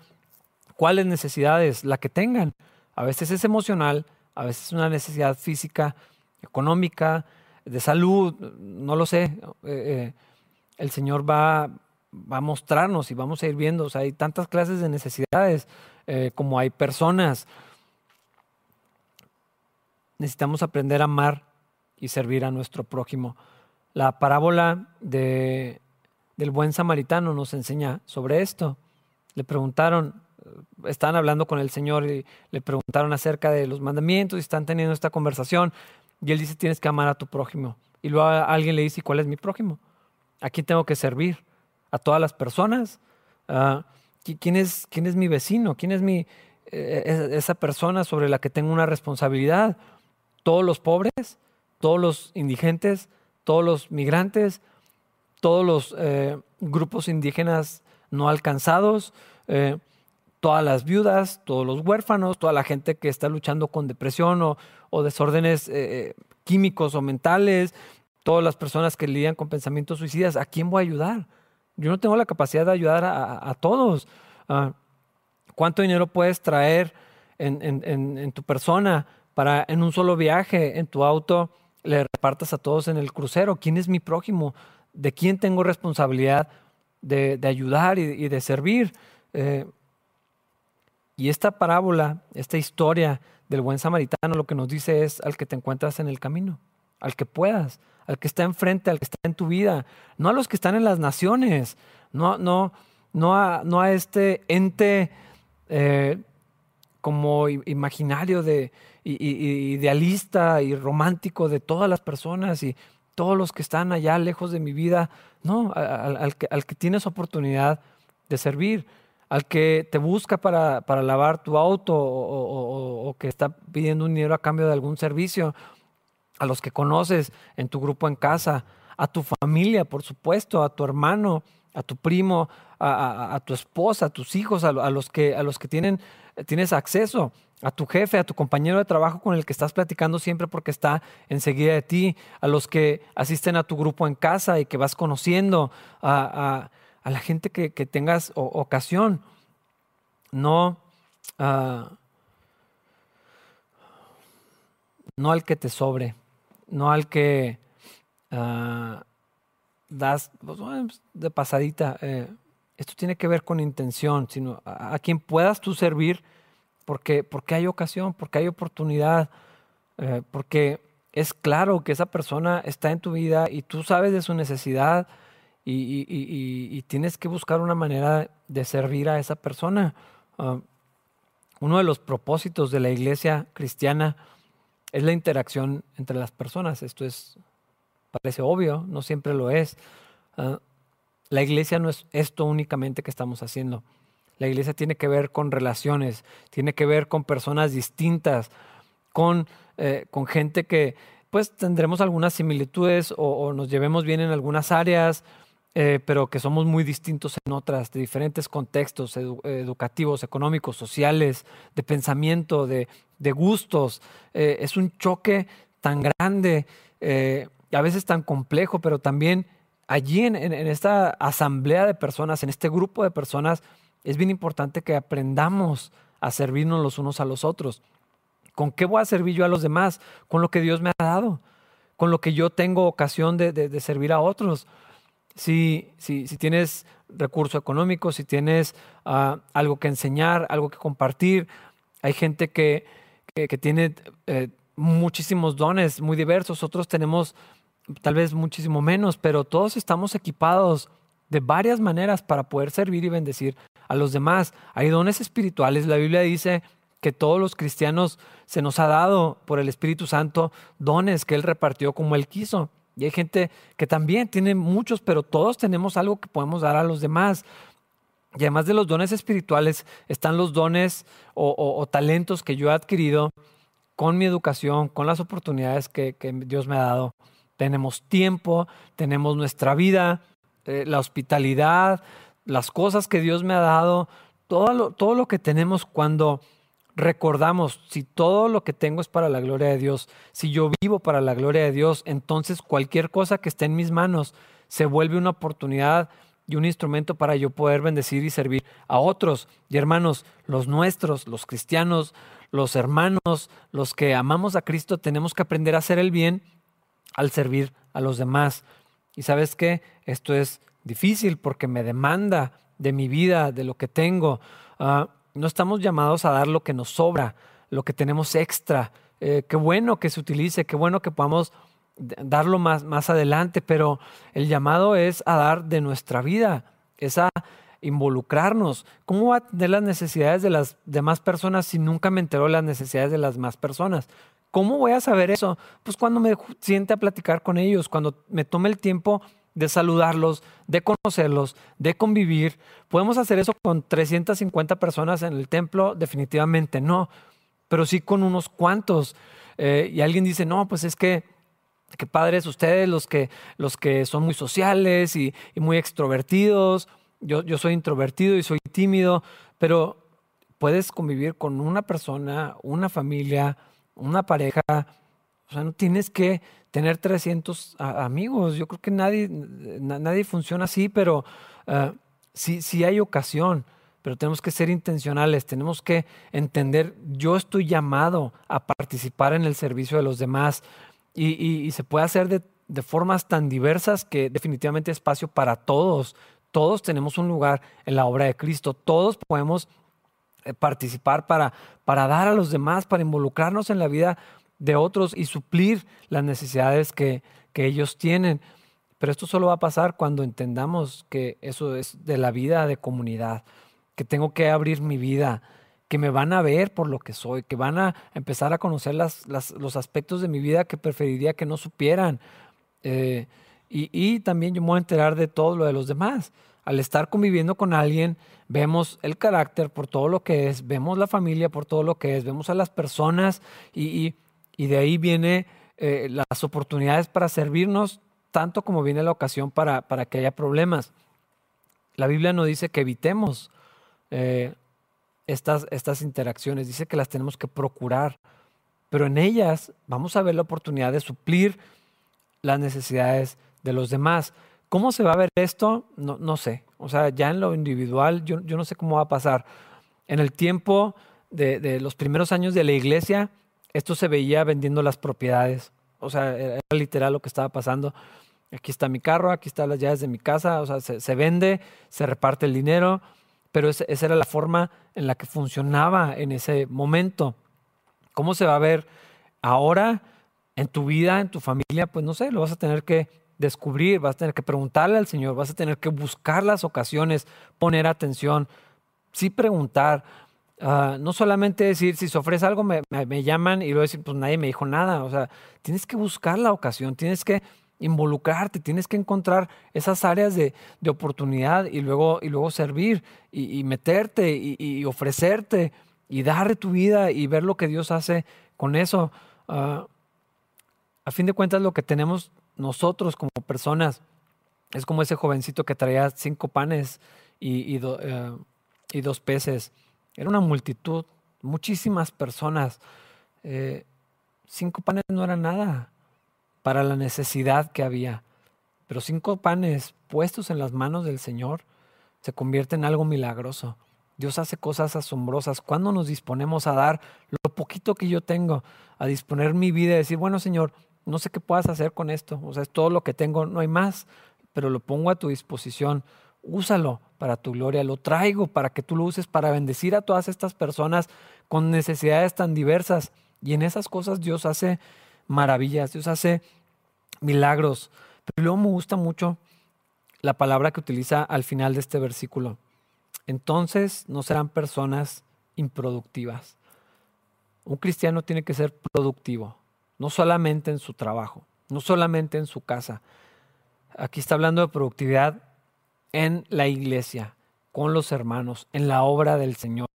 ¿Cuáles necesidades? La que tengan. A veces es emocional, a veces es una necesidad física, económica, de salud, no lo sé. Eh, eh, el Señor va, va, a mostrarnos y vamos a ir viendo. O sea, hay tantas clases de necesidades eh, como hay personas necesitamos aprender a amar y servir a nuestro prójimo. La parábola de, del buen samaritano nos enseña sobre esto. Le preguntaron, estaban hablando con el Señor y le preguntaron acerca de los mandamientos y están teniendo esta conversación. Y él dice, tienes que amar a tu prójimo. Y luego alguien le dice, cuál es mi prójimo? ¿A quién tengo que servir? ¿A todas las personas? Ah, ¿quién, es, ¿Quién es mi vecino? ¿Quién es mi, eh, esa persona sobre la que tengo una responsabilidad? todos los pobres, todos los indigentes, todos los migrantes, todos los eh, grupos indígenas no alcanzados, eh, todas las viudas, todos los huérfanos, toda la gente que está luchando con depresión o, desórdenes eh, químicos o mentales, todas las personas que lidian con pensamientos suicidas. ¿A quién voy a ayudar? Yo no tengo la capacidad de ayudar a, todos. Ah, ¿Cuánto dinero puedes traer en tu persona? para en un solo viaje, en tu auto, le repartas a todos en el crucero. ¿Quién es mi prójimo? ¿De quién tengo responsabilidad de, ayudar y, de servir? Eh, y esta parábola, esta historia del buen samaritano, lo que nos dice es al que te encuentras en el camino, al que puedas, al que está enfrente, al que está en tu vida, no a los que están en las naciones, no, no, no, a, no a este ente eh, como imaginario de, idealista y romántico de todas las personas y todos los que están allá lejos de mi vida, no, al, que, al que, tienes oportunidad de servir, al que te busca para, para lavar tu auto o, que está pidiendo un dinero a cambio de algún servicio, a los que conoces en tu grupo en casa, a tu familia, por supuesto, a tu hermano, a tu primo, a, tu esposa, a tus hijos, a, los que, a los que tienen, tienes acceso, a tu jefe, a tu compañero de trabajo con el que estás platicando siempre porque está enseguida de ti, a los que asisten a tu grupo en casa y que vas conociendo, a, la gente que, tengas ocasión. No, ah, no al que te sobre, no al que ah, das pues, pues, de pasadita. Eh, esto tiene que ver con intención, sino a, quien puedas tú servir porque, porque hay ocasión, porque hay oportunidad, eh, porque es claro que esa persona está en tu vida y tú sabes de su necesidad y, tienes que buscar una manera de servir a esa persona. Ah, uno de los propósitos de la iglesia cristiana es la interacción entre las personas. Esto es parece obvio, no siempre lo es. Ah, la iglesia no es esto únicamente que estamos haciendo. La iglesia tiene que ver con relaciones, tiene que ver con personas distintas, con, eh, con gente que pues tendremos algunas similitudes o, nos llevemos bien en algunas áreas, eh, pero que somos muy distintos en otras, de diferentes contextos educativos, económicos, sociales, de pensamiento, de, gustos. Eh, es un choque tan grande y a veces tan complejo, pero también allí en, esta asamblea de personas, en este grupo de personas, es bien importante que aprendamos a servirnos los unos a los otros. ¿Con qué voy a servir yo a los demás? Con lo que Dios me ha dado, con lo que yo tengo ocasión de, servir a otros. Si, si, si, tienes recurso económico, si tienes ah, algo que enseñar, algo que compartir, hay gente que, que, tiene eh, muchísimos dones muy diversos, otros tenemos tal vez muchísimo menos, pero todos estamos equipados de varias maneras para poder servir y bendecir a los demás. Hay dones espirituales. La Biblia dice que todos los cristianos se nos ha dado por el Espíritu Santo dones que Él repartió como Él quiso. Y hay gente que también tiene muchos, pero todos tenemos algo que podemos dar a los demás. Y además de los dones espirituales están los dones o, talentos que yo he adquirido con mi educación, con las oportunidades que Dios me ha dado tenemos tiempo, tenemos nuestra vida, eh, la hospitalidad, las cosas que Dios me ha dado, todo todo lo que tenemos cuando recordamos, si todo lo que tengo es para la gloria de Dios, si yo vivo para la gloria de Dios, entonces cualquier cosa que esté en mis manos se vuelve una oportunidad y un instrumento para yo poder bendecir y servir a otros. Y hermanos, los nuestros, los cristianos, los hermanos, los que amamos a Cristo, tenemos que aprender a hacer el bien al servir a los demás. Y sabes qué, esto es difícil porque me demanda de mi vida, de lo que tengo. Ah, no estamos llamados a dar lo que nos sobra, lo que tenemos extra. Eh, qué bueno que se utilice, qué bueno que podamos darlo más, más adelante, pero el llamado es a dar de nuestra vida, es a involucrarnos. ¿Cómo va a tener las necesidades de las demás personas si nunca me enteró las necesidades de las demás personas? ¿Cómo voy a saber eso? Pues cuando me siente a platicar con ellos, cuando me tome el tiempo de saludarlos, de conocerlos, de convivir. ¿Podemos hacer eso con 350 personas en el templo? Definitivamente no, pero sí con unos cuantos. Eh, y alguien dice, no, pues es que, qué padres ustedes, los que, los que son muy sociales y, muy extrovertidos. Yo, yo soy introvertido y soy tímido, pero puedes convivir con una persona, una familia, una pareja, o sea, no tienes que tener 300 amigos. Yo creo que nadie, nadie funciona así, pero uh, sí, hay ocasión, pero tenemos que ser intencionales, tenemos que entender, yo estoy llamado a participar en el servicio de los demás y, se puede hacer de, de formas tan diversas que definitivamente hay espacio para todos. Todos tenemos un lugar en la obra de Cristo, todos podemos eh, participar para, para dar a los demás, para involucrarnos en la vida de otros y suplir las necesidades que, que ellos tienen. Pero esto solo va a pasar cuando entendamos que eso es de la vida de comunidad, que tengo que abrir mi vida, que me van a ver por lo que soy, que van a empezar a conocer las, los aspectos de mi vida que preferiría que no supieran. Eh, y, también yo me voy a enterar de todo lo de los demás. Al estar conviviendo con alguien, vemos el carácter por todo lo que es, vemos la familia por todo lo que es, vemos a las personas y, de ahí viene eh, las oportunidades para servirnos, tanto como viene la ocasión para, para que haya problemas. La Biblia no dice que evitemos eh, estas, estas interacciones, dice que las tenemos que procurar, pero en ellas vamos a ver la oportunidad de suplir las necesidades de los demás. ¿Cómo se va a ver esto? No, no sé. O sea, ya en lo individual, yo, yo, no sé cómo va a pasar. En el tiempo de, de, los primeros años de la iglesia, esto se veía vendiendo las propiedades. O sea, era literal lo que estaba pasando. Aquí está mi carro, aquí están las llaves de mi casa. O sea, se, se vende, se reparte el dinero. Pero esa era la forma en la que funcionaba en ese momento. ¿Cómo se va a ver ahora en tu vida, en tu familia? Pues no sé, lo vas a tener que descubrir, vas a tener que preguntarle al Señor, vas a tener que buscar las ocasiones, poner atención, sí preguntar. Ah, no solamente decir, si se ofrece algo, me, llaman y luego decir, pues nadie me dijo nada. O sea, tienes que buscar la ocasión, tienes que involucrarte, tienes que encontrar esas áreas de, oportunidad y luego, y luego servir y, meterte y, ofrecerte y dar tu vida y ver lo que Dios hace con eso. Ah, a fin de cuentas, lo que tenemos nosotros como personas es como ese jovencito que traía cinco panes y, eh, y, dos peces. Era una multitud, muchísimas personas. Eh, cinco panes no era nada para la necesidad que había. Pero cinco panes puestos en las manos del Señor se convierte en algo milagroso. Dios hace cosas asombrosas. Cuando nos disponemos a dar lo poquito que yo tengo, a disponer mi vida y decir, bueno Señor, no sé qué puedas hacer con esto. O sea, es todo lo que tengo, no hay más, pero lo pongo a tu disposición. Úsalo para tu gloria, lo traigo para que tú lo uses para bendecir a todas estas personas con necesidades tan diversas. Y en esas cosas Dios hace maravillas, Dios hace milagros. Pero luego me gusta mucho la palabra que utiliza al final de este versículo. Entonces no serán personas improductivas. Un cristiano tiene que ser productivo, no solamente en su trabajo, no solamente en su casa. Aquí está hablando de productividad en la iglesia, con los hermanos, en la obra del Señor.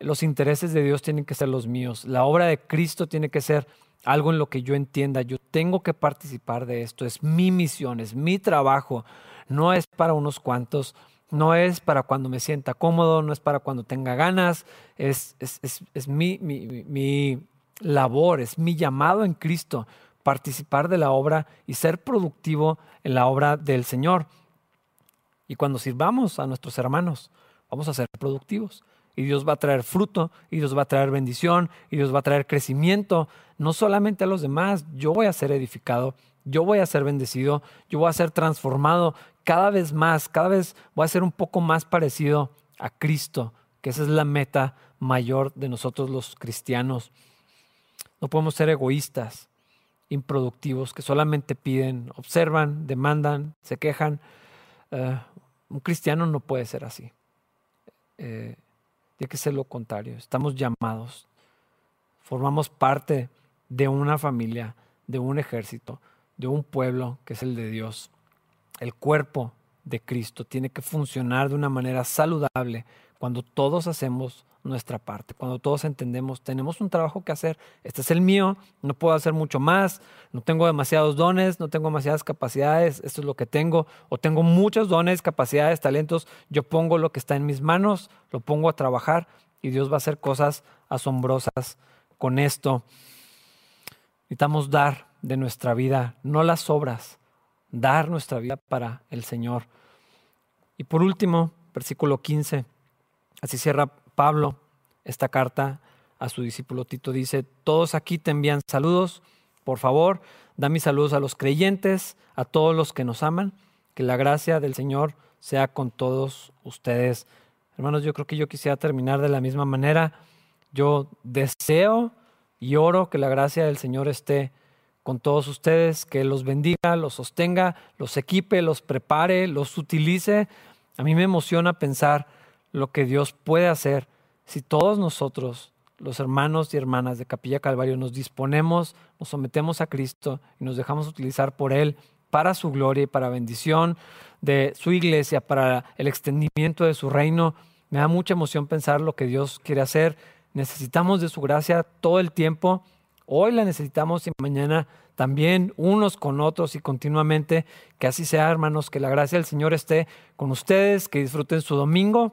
Los intereses de Dios tienen que ser los míos. La obra de Cristo tiene que ser algo en lo que yo entienda, yo tengo que participar de esto, es mi misión, es mi trabajo, no es para unos cuantos, no es para cuando me sienta cómodo, no es para cuando tenga ganas, es, es, mi, mi labor, es mi llamado en Cristo, participar de la obra y ser productivo en la obra del Señor. Y cuando sirvamos a nuestros hermanos, vamos a ser productivos y Dios va a traer fruto, y Dios va a traer bendición, y Dios va a traer crecimiento, no solamente a los demás, yo voy a ser edificado, yo voy a ser bendecido, yo voy a ser transformado cada vez más, cada vez voy a ser un poco más parecido a Cristo, que esa es la meta mayor de nosotros los cristianos. No podemos ser egoístas, improductivos, que solamente piden, observan, demandan, se quejan. Eh, un cristiano no puede ser así. Eh, tiene que ser lo contrario. Estamos llamados. Formamos parte de una familia, de un ejército, de un pueblo que es el de Dios. El cuerpo de Cristo tiene que funcionar de una manera saludable cuando todos hacemos nuestra parte. Cuando todos entendemos, tenemos un trabajo que hacer, este es el mío, no puedo hacer mucho más, no tengo demasiados dones, no tengo demasiadas capacidades, esto es lo que tengo, o tengo muchos dones, capacidades, talentos, yo pongo lo que está en mis manos, lo pongo a trabajar y Dios va a hacer cosas asombrosas con esto. Necesitamos dar de nuestra vida, no las obras, dar nuestra vida para el Señor. Y por último, versículo 15, así cierra Pablo esta carta a su discípulo Tito. Dice, todos aquí te envían saludos. Por favor, da mis saludos a los creyentes, a todos los que nos aman. Que la gracia del Señor sea con todos ustedes. Hermanos, yo creo que yo quisiera terminar de la misma manera. Yo deseo y oro que la gracia del Señor esté con todos ustedes, que los bendiga, los sostenga, los equipe, los prepare, los utilice. A mí me emociona pensar lo que Dios puede hacer si todos nosotros los hermanos y hermanas de Capilla Calvario nos disponemos, nos sometemos a Cristo y nos dejamos utilizar por Él para su gloria y para bendición de su iglesia, para el extendimiento de su reino, me da mucha emoción pensar lo que Dios quiere hacer. Necesitamos de su gracia todo el tiempo. Hoy la necesitamos y mañana también unos con otros y continuamente. Que así sea, hermanos, que la gracia del Señor esté con ustedes, que disfruten su domingo,